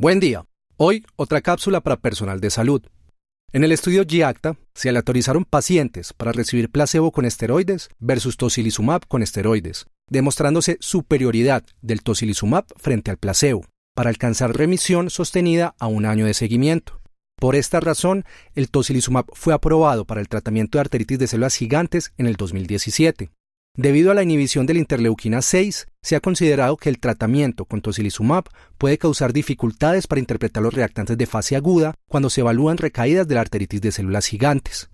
Buen día. Hoy, otra cápsula para personal de salud. En el estudio GIACTA se aleatorizaron pacientes para recibir placebo con esteroides versus tocilizumab con esteroides, demostrándose superioridad del tocilizumab frente al placebo para alcanzar remisión sostenida a un año de seguimiento. Por esta razón, el tocilizumab fue aprobado para el tratamiento de arteritis de células gigantes en el 2017. Debido a la inhibición de la interleuquina 6, se ha considerado que el tratamiento con tocilizumab puede causar dificultades para interpretar los reactantes de fase aguda cuando se evalúan recaídas de la arteritis de células gigantes.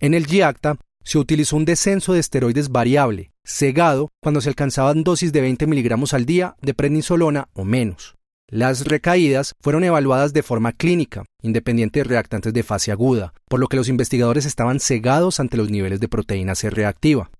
En el GIACTA se utilizó un descenso de esteroides variable, cegado, cuando se alcanzaban dosis de 20 miligramos al día de prednisolona o menos. Las recaídas fueron evaluadas de forma clínica, independiente de reactantes de fase aguda, por lo que los investigadores estaban cegados ante los niveles de proteína C reactiva.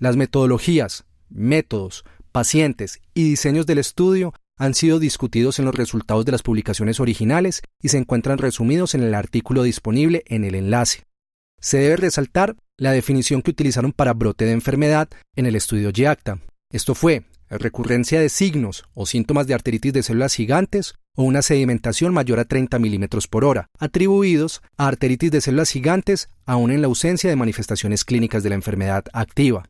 Las metodologías, métodos, pacientes y diseños del estudio han sido discutidos en los resultados de las publicaciones originales y se encuentran resumidos en el artículo disponible en el enlace. Se debe resaltar la definición que utilizaron para brote de enfermedad en el estudio GIACTA. Esto fue recurrencia de signos o síntomas de arteritis de células gigantes o una sedimentación mayor a 30 milímetros por hora, atribuidos a arteritis de células gigantes aún en la ausencia de manifestaciones clínicas de la enfermedad activa.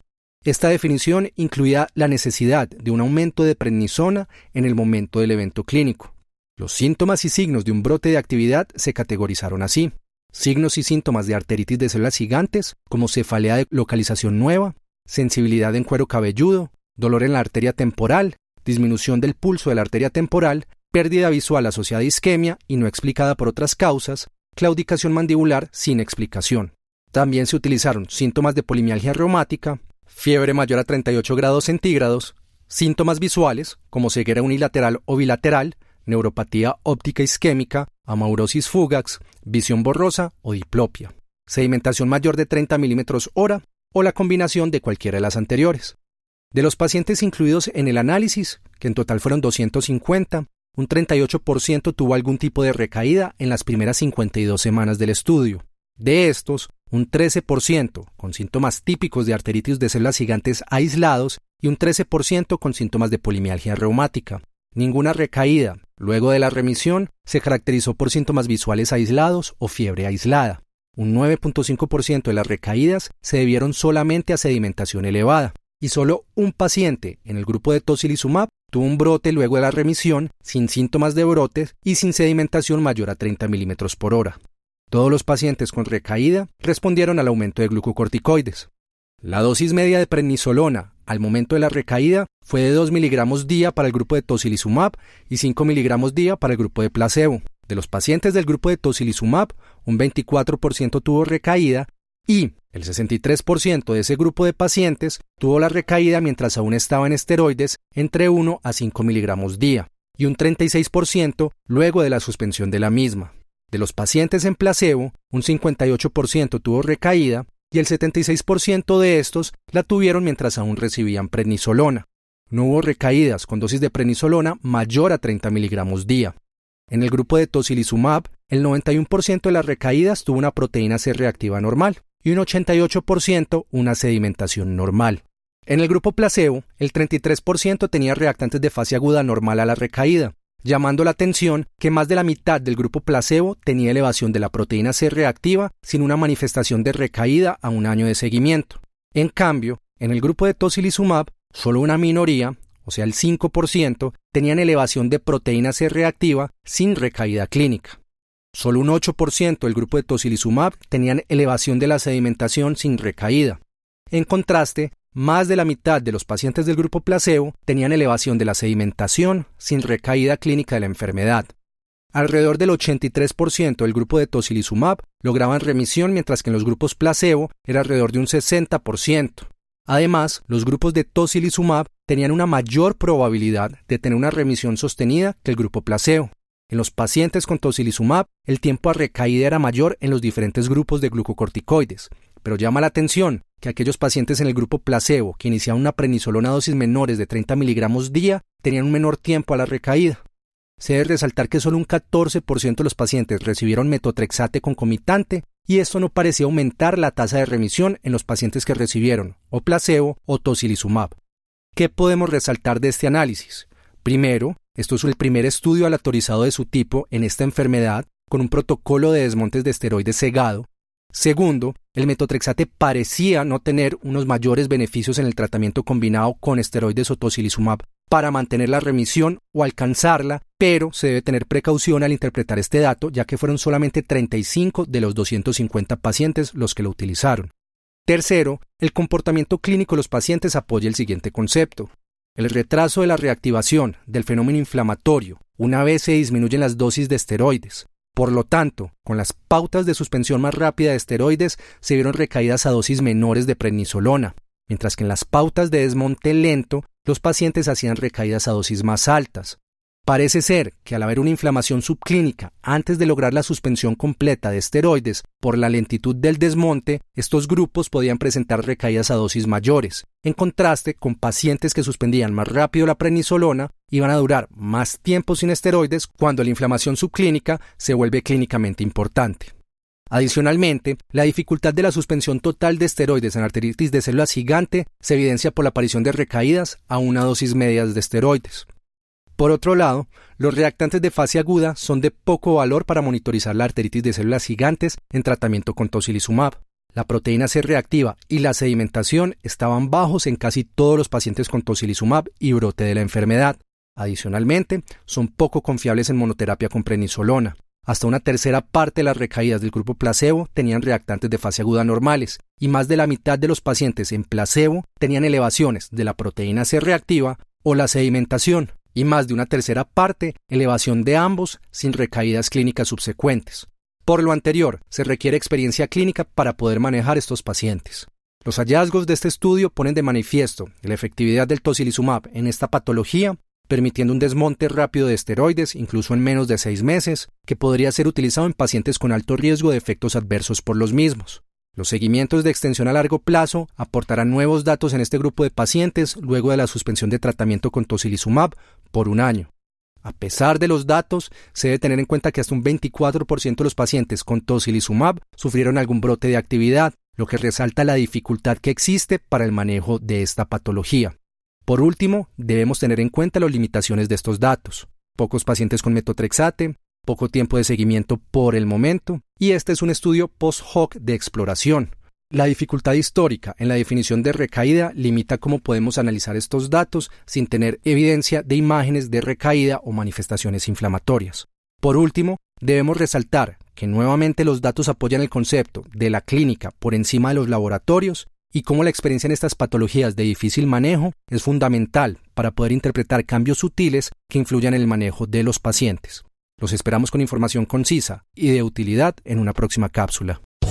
Esta definición incluía la necesidad de un aumento de prednisona en el momento del evento clínico. Los síntomas y signos de un brote de actividad se categorizaron así. Signos y síntomas de arteritis de células gigantes, como cefalea de localización nueva, sensibilidad en cuero cabelludo, dolor en la arteria temporal, disminución del pulso de la arteria temporal, pérdida visual asociada a isquemia y no explicada por otras causas, claudicación mandibular sin explicación. También se utilizaron síntomas de polimialgia reumática, fiebre mayor a 38 grados centígrados, síntomas visuales como ceguera unilateral o bilateral, neuropatía óptica isquémica, amaurosis fugax, visión borrosa o diplopia, sedimentación mayor de 30 milímetros hora o la combinación de cualquiera de las anteriores. De los pacientes incluidos en el análisis, que en total fueron 250, un 38% tuvo algún tipo de recaída en las primeras 52 semanas del estudio. De estos, un 13% con síntomas típicos de arteritis de células gigantes aislados y un 13% con síntomas de polimialgia reumática. Ninguna recaída, luego de la remisión, se caracterizó por síntomas visuales aislados o fiebre aislada. Un 9.5% de las recaídas se debieron solamente a sedimentación elevada, y solo un paciente en el grupo de tocilizumab tuvo un brote luego de la remisión sin síntomas de brotes y sin sedimentación mayor a 30 milímetros por hora. Todos los pacientes con recaída respondieron al aumento de glucocorticoides. La dosis media de prednisolona al momento de la recaída fue de 2 miligramos día para el grupo de tocilizumab y 5 miligramos día para el grupo de placebo. De los pacientes del grupo de tocilizumab, un 24% tuvo recaída y el 63% de ese grupo de pacientes tuvo la recaída mientras aún estaba en esteroides entre 1 a 5 miligramos día y un 36% luego de la suspensión de la misma. De los pacientes en placebo, un 58% tuvo recaída y el 76% de estos la tuvieron mientras aún recibían prednisolona. No hubo recaídas con dosis de prednisolona mayor a 30 miligramos día. En el grupo de tocilizumab, el 91% de las recaídas tuvo una proteína C reactiva normal y un 88% una sedimentación normal. En el grupo placebo, el 33% tenía reactantes de fase aguda normal a la recaída, llamando la atención que más de la mitad del grupo placebo tenía elevación de la proteína C reactiva sin una manifestación de recaída a un año de seguimiento. En cambio, en el grupo de tocilizumab, solo una minoría, o sea el 5%, tenían elevación de proteína C reactiva sin recaída clínica. Solo un 8% del grupo de tocilizumab tenían elevación de la sedimentación sin recaída. En contraste, más de la mitad de los pacientes del grupo placebo tenían elevación de la sedimentación sin recaída clínica de la enfermedad. Alrededor del 83% del grupo de tocilizumab lograban remisión mientras que en los grupos placebo era alrededor de un 60%. Además, los grupos de tocilizumab tenían una mayor probabilidad de tener una remisión sostenida que el grupo placebo. en los pacientes con tocilizumab, el tiempo a recaída era mayor en los diferentes grupos de glucocorticoides, pero llama la atención que aquellos pacientes en el grupo placebo que iniciaban una prednisolona a dosis menores de 30 miligramos día tenían un menor tiempo a la recaída. Se debe resaltar que solo un 14% de los pacientes recibieron metotrexate concomitante y esto no parecía aumentar la tasa de remisión en los pacientes que recibieron o placebo o tocilizumab. ¿Qué podemos resaltar de este análisis? Primero, esto es el primer estudio aleatorizado de su tipo en esta enfermedad con un protocolo de desmontes de esteroides cegado. Segundo, el metotrexate parecía no tener unos mayores beneficios en el tratamiento combinado con esteroides o tocilizumab para mantener la remisión o alcanzarla, pero se debe tener precaución al interpretar este dato, ya que fueron solamente 35 de los 250 pacientes los que lo utilizaron. Tercero, el comportamiento clínico de los pacientes apoya el siguiente concepto. El retraso de la reactivación del fenómeno inflamatorio una vez se disminuyen las dosis de esteroides. Por lo tanto, con las pautas de suspensión más rápida de esteroides se vieron recaídas a dosis menores de prednisolona, mientras que en las pautas de desmonte lento los pacientes hacían recaídas a dosis más altas. Parece ser que al haber una inflamación subclínica antes de lograr la suspensión completa de esteroides por la lentitud del desmonte, estos grupos podían presentar recaídas a dosis mayores, en contraste con pacientes que suspendían más rápido la prednisolona iban a durar más tiempo sin esteroides cuando la inflamación subclínica se vuelve clínicamente importante. Adicionalmente, la dificultad de la suspensión total de esteroides en arteritis de células gigante se evidencia por la aparición de recaídas a una dosis media de esteroides. Por otro lado, los reactantes de fase aguda son de poco valor para monitorizar la arteritis de células gigantes en tratamiento con tocilizumab. La proteína C reactiva y la sedimentación estaban bajos en casi todos los pacientes con tocilizumab y brote de la enfermedad. Adicionalmente, son poco confiables en monoterapia con prednisolona. Hasta una tercera parte de las recaídas del grupo placebo tenían reactantes de fase aguda normales y más de la mitad de los pacientes en placebo tenían elevaciones de la proteína C reactiva o la sedimentación y más de una tercera parte elevación de ambos sin recaídas clínicas subsecuentes. Por lo anterior, se requiere experiencia clínica para poder manejar estos pacientes. Los hallazgos de este estudio ponen de manifiesto la efectividad del tocilizumab en esta patología permitiendo un desmonte rápido de esteroides, incluso en menos de seis meses, que podría ser utilizado en pacientes con alto riesgo de efectos adversos por los mismos. Los seguimientos de extensión a largo plazo aportarán nuevos datos en este grupo de pacientes luego de la suspensión de tratamiento con tocilizumab por un año. A pesar de los datos, se debe tener en cuenta que hasta un 24% de los pacientes con tocilizumab sufrieron algún brote de actividad, lo que resalta la dificultad que existe para el manejo de esta patología. Por último, debemos tener en cuenta las limitaciones de estos datos. Pocos pacientes con metotrexate, poco tiempo de seguimiento por el momento, y este es un estudio post-hoc de exploración. La dificultad histórica en la definición de recaída limita cómo podemos analizar estos datos sin tener evidencia de imágenes de recaída o manifestaciones inflamatorias. Por último, debemos resaltar que nuevamente los datos apoyan el concepto de la clínica por encima de los laboratorios y cómo la experiencia en estas patologías de difícil manejo es fundamental para poder interpretar cambios sutiles que influyan en el manejo de los pacientes. Los esperamos con información concisa y de utilidad en una próxima cápsula.